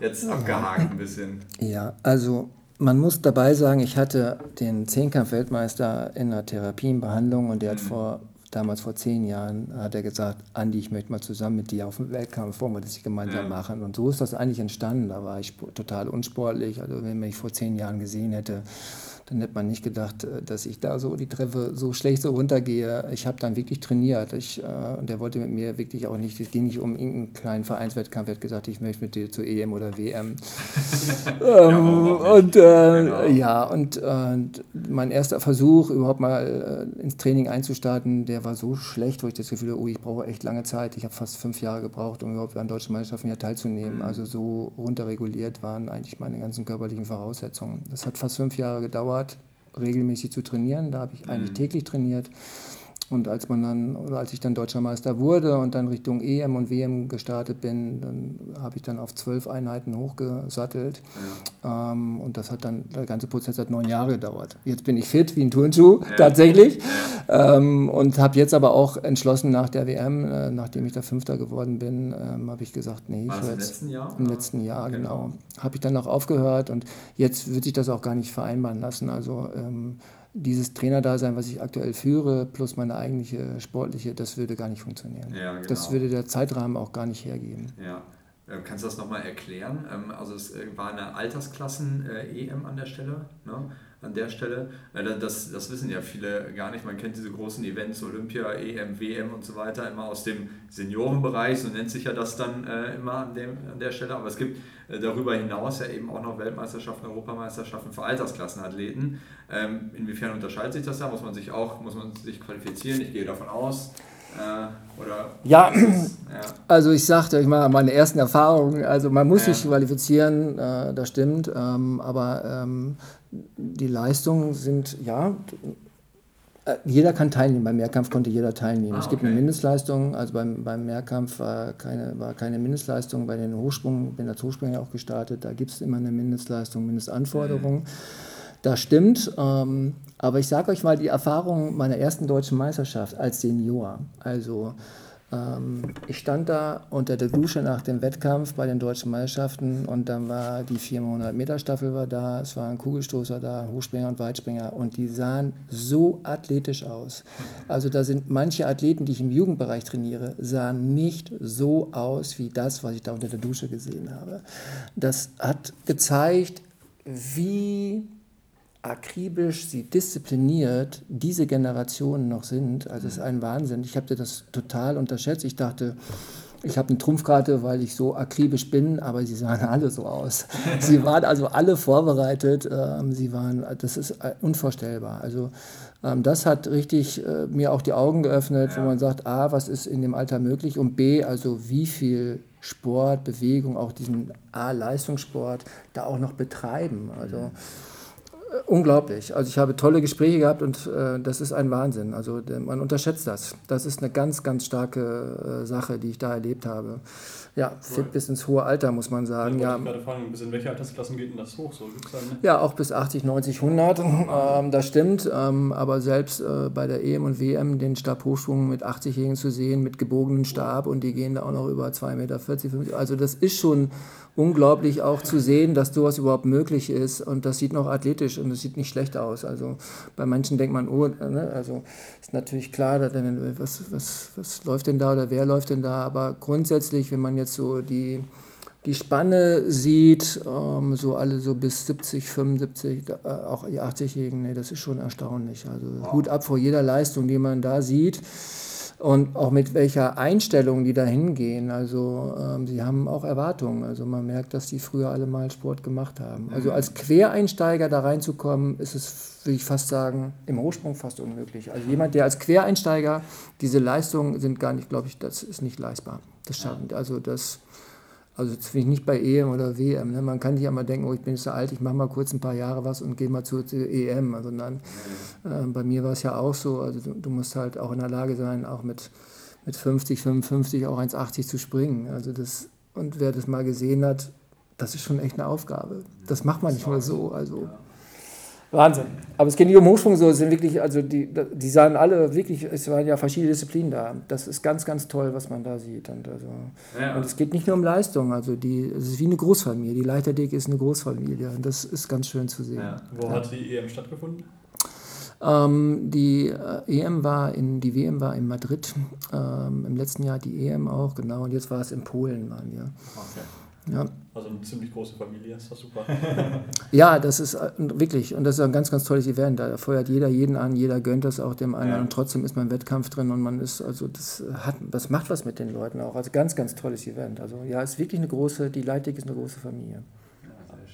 jetzt abgehakt ein bisschen? Ja, also man muss dabei sagen, ich hatte den Zehnkampf-Weltmeister in einer Therapienbehandlung und der hat vor damals vor zehn Jahren hat er gesagt, Andi, ich möchte mal zusammen mit dir auf den Wettkampf, wollen wir das hier gemeinsam Ja. machen. Und so ist das eigentlich entstanden. Da war ich total unsportlich. Also wenn man mich vor zehn Jahren gesehen hätte, dann hätte man nicht gedacht, äh, dass ich da so die Treppe so schlecht so runtergehe. Ich habe dann wirklich trainiert. Ich, äh, und der wollte mit mir wirklich auch nicht, es ging nicht um irgendeinen kleinen Vereinswettkampf. Er hat gesagt, ich möchte mit dir zur EM oder WM. *laughs* ähm, und äh, Genau. ja, und äh, mein erster Versuch, überhaupt mal äh, ins Training einzustarten, der war so schlecht, wo ich das Gefühl hatte, oh, ich brauche echt lange Zeit. Ich habe fast fünf Jahre gebraucht, um überhaupt an deutschen Meisterschaften hier teilzunehmen. Also so runterreguliert waren eigentlich meine ganzen körperlichen Voraussetzungen. Das hat fast fünf Jahre gedauert, regelmäßig zu trainieren. Da habe ich eigentlich täglich trainiert. Und als man dann, oder als ich dann deutscher Meister wurde und dann Richtung EM und WM gestartet bin, dann habe ich dann auf zwölf Einheiten hochgesattelt. Ähm, und das hat dann, der ganze Prozess hat neun Jahre gedauert. Jetzt bin ich fit wie ein Turnschuh, tatsächlich. Ähm, und habe jetzt aber auch entschlossen nach der WM, äh, nachdem ich da Fünfter geworden bin, ähm, habe ich gesagt, nee, War ich höre im jetzt. letzten Jahr? Im letzten Jahr, genau. Habe ich dann auch aufgehört und jetzt wird sich das auch gar nicht vereinbaren lassen. Also ähm, dieses Trainerdasein, was ich aktuell führe, plus meine eigentliche sportliche, das würde gar nicht funktionieren. Ja, genau. Das würde der Zeitrahmen auch gar nicht hergeben. Ja. Äh, Kannst du das nochmal erklären? Ähm, Also es äh, war eine Altersklassen-EM an der Stelle, ne? An der Stelle. Äh, da- Das, das wissen ja viele gar nicht. Man kennt diese großen Events, Olympia, EM, WM und so weiter, immer aus dem Seniorenbereich, so nennt sich ja das dann äh, immer an, dem, an der Stelle. Aber es gibt äh, darüber hinaus ja eben auch noch Weltmeisterschaften, Europameisterschaften für Altersklassenathleten. Ähm, Inwiefern unterscheidet sich das da? Muss man sich auch, muss man sich qualifizieren? Ich gehe davon aus. Oder Ja. es- ja. Also ich sagte euch mal meine ersten Erfahrungen, also man muss Ja. sich qualifizieren, das stimmt, ähm, aber ähm, die Leistungen sind, ja, äh, jeder kann teilnehmen, beim Mehrkampf konnte jeder teilnehmen. Ah, es gibt okay. eine Mindestleistung, also beim, beim Mehrkampf war keine, war keine Mindestleistung, bei den Hochsprung, bin als Hochspringer auch gestartet, da gibt es immer eine Mindestleistung, Mindestanforderungen. Das stimmt, ähm, aber ich sage euch mal die Erfahrung meiner ersten deutschen Meisterschaft als Senior. Also ich stand da unter der Dusche nach dem Wettkampf bei den deutschen Meisterschaften und dann war die 400 Meter Staffel da, es war ein Kugelstoßer da, Hochspringer und Weitspringer und die sahen so athletisch aus. Also da sind manche Athleten, die ich im Jugendbereich trainiere, sahen nicht so aus wie das, was ich da unter der Dusche gesehen habe. Das hat gezeigt, wie akribisch, sie diszipliniert diese Generationen noch sind. Also es ist ein Wahnsinn. Ich habe das total unterschätzt. Ich dachte, ich habe eine Trumpfkarte, weil ich so akribisch bin, aber sie sahen *laughs* alle so aus. sie *laughs* waren also alle vorbereitet. Ähm, sie waren, das ist äh, unvorstellbar. Also ähm, das hat richtig äh, mir auch die Augen geöffnet, ja. wo man sagt, a, was ist in dem Alter möglich und b, also wie viel Sport, Bewegung, auch diesen A-Leistungssport da auch noch betreiben. Also mhm unglaublich. Also ich habe tolle Gespräche gehabt und äh, das ist ein Wahnsinn. Also man unterschätzt das. Das ist eine ganz, ganz starke äh, Sache, die ich da erlebt habe. Ja, fit bis ins hohe Alter, muss man sagen. Ja, ich gerade fragen, bis in welche Altersklassen geht denn das hoch? So, dann, Ja, auch bis 80, 90, 100. Ähm, das stimmt. Ähm, aber selbst äh, bei der EM und WM den Stabhochschwung mit 80-Jährigen zu sehen, mit gebogenen Stab und die gehen da auch noch über 2,40 Meter, 50. Also das ist schon unglaublich auch zu sehen, dass sowas überhaupt möglich ist und das sieht noch athletisch und es sieht nicht schlecht aus. Also bei manchen denkt man, oh, ne, also ist natürlich klar, was, was, was läuft denn da oder wer läuft denn da, aber grundsätzlich, wenn man jetzt so die, die Spanne sieht, ähm, so alle so bis 70, 75, äh, auch die 80-Jährigen, nee, das ist schon erstaunlich. Also wow. Hut ab vor jeder Leistung, die man da sieht und auch mit welcher Einstellung die da hingehen. Also ähm, sie haben auch Erwartungen. Also man merkt, dass die früher alle mal Sport gemacht haben. Also mhm. als Quereinsteiger da reinzukommen, ist es, würde ich fast sagen, im Hochsprung fast unmöglich. Also jemand, der als Quereinsteiger diese Leistungen sind gar nicht, glaube ich, das ist nicht leistbar. Das schaffen. Also das also das finde ich nicht bei EM oder WM. Ne? Man kann nicht einmal denken, oh, ich bin jetzt so alt, ich mache mal kurz ein paar Jahre was und gehe mal zur, EM. Also dann, äh, bei mir war es ja auch so, also du, du, musst halt auch in der Lage sein, auch mit, mit 50, 55 auch 1,80 zu springen. Also das, und wer das mal gesehen hat, das ist schon echt eine Aufgabe. Das macht man nicht nur so. Also. Wahnsinn. Aber es geht nicht um Hochsprung so, es sind wirklich, also die, die sahen alle wirklich, es waren ja verschiedene Disziplinen da. Das ist ganz, ganz toll, was man da sieht. Und, also, ja. und es geht nicht nur um Leistung, also die, es ist wie eine Großfamilie. Die Leichtathletik ist eine Großfamilie und das ist ganz schön zu sehen. Ja. Wo ja. hat die EM stattgefunden? Ähm, die äh, EM war in, die WM war in Madrid, ähm, im letzten Jahr die EM auch, genau, und jetzt war es in Polen, waren wir. Okay. Ja. Also eine ziemlich große Familie, ist das super. *laughs* ja, das ist äh, wirklich, und das ist ein ganz, ganz tolles Event. Da feuert jeder jeden an, jeder gönnt das auch dem anderen ja. und trotzdem ist man im Wettkampf drin und man ist, also das hat, das macht was mit den Leuten auch. Also ganz, ganz tolles Event. Also ja, es ist wirklich eine große, die Leitig ist eine große Familie.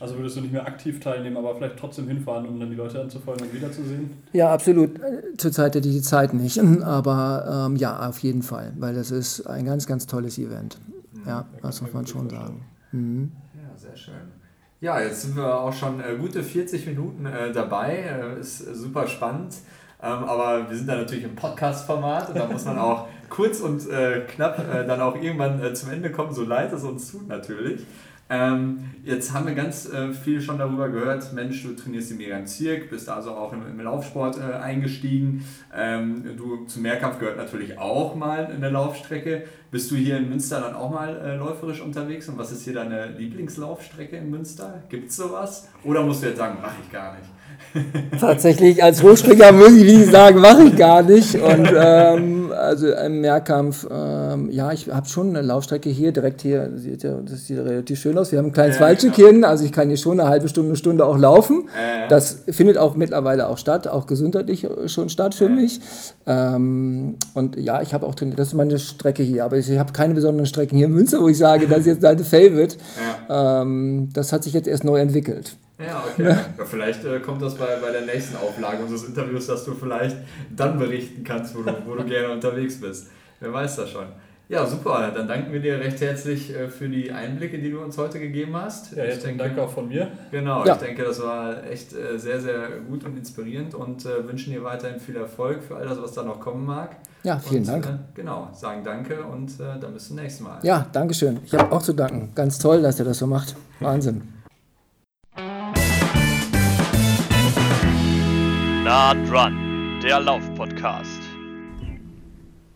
Also würdest du nicht mehr aktiv teilnehmen, aber vielleicht trotzdem hinfahren, um dann die Leute anzufeuern und wiederzusehen? Ja, absolut. Zurzeit hätte ich die Zeit nicht, *laughs* aber ähm, ja, auf jeden Fall, weil das ist ein ganz, ganz tolles Event. Ja, das muss man schon sagen. Mhm. Ja, sehr schön. Ja, jetzt sind wir auch schon äh, gute 40 Minuten äh, dabei. Äh, ist super spannend. Ähm, aber wir sind da natürlich im Podcast-Format und da muss man auch *laughs* kurz und äh, knapp äh, dann auch irgendwann äh, zum Ende kommen, so leid es uns tut natürlich. Ähm, jetzt haben wir ganz äh, viel schon darüber gehört, Mensch, du trainierst im Miriam Zirk, bist also auch im, im Laufsport äh, eingestiegen. Ähm, du zum Mehrkampf gehört natürlich auch mal in der Laufstrecke. Bist du hier in Münster dann auch mal äh, läuferisch unterwegs und was ist hier deine Lieblingslaufstrecke in Münster? Gibt es sowas? Oder musst du jetzt sagen, mache ich gar nicht? *laughs* Tatsächlich als Hochspringer muss ich sagen, mache ich gar nicht. Und ähm, also im Mehrkampf, ähm, ja, ich habe schon eine Laufstrecke hier, direkt hier, sieht ja, das sieht relativ schön aus. Wir haben ein kleines ja, Waldstückchen, genau. also ich kann hier schon eine halbe Stunde, eine Stunde auch laufen. Äh. Das findet auch mittlerweile auch statt, auch gesundheitlich schon statt für äh. mich. Ähm, und ja, ich habe auch trainiert, das ist meine Strecke hier, aber ich habe keine besonderen Strecken hier in Münster, wo ich sage, das ist jetzt deine Favorite. Ja. Ähm, das hat sich jetzt erst neu entwickelt. Ja, okay. Ja. Vielleicht äh, kommt das bei, bei der nächsten Auflage unseres Interviews, dass du vielleicht dann berichten kannst, wo du, wo du gerne unterwegs bist. Wer weiß das schon. Ja, super. Dann danken wir dir recht herzlich äh, für die Einblicke, die du uns heute gegeben hast. Ja, jetzt denke, Dank auch von mir. Genau, ja. ich denke, das war echt äh, sehr, sehr gut und inspirierend und äh, wünschen dir weiterhin viel Erfolg für all das, was da noch kommen mag. Ja, vielen und, Dank. Äh, genau, sagen danke und äh, dann bis zum nächsten Mal. Ja, danke schön. Ich habe auch zu danken. Ganz toll, dass ihr das so macht. Wahnsinn. Nah dran, der Lauf-Podcast.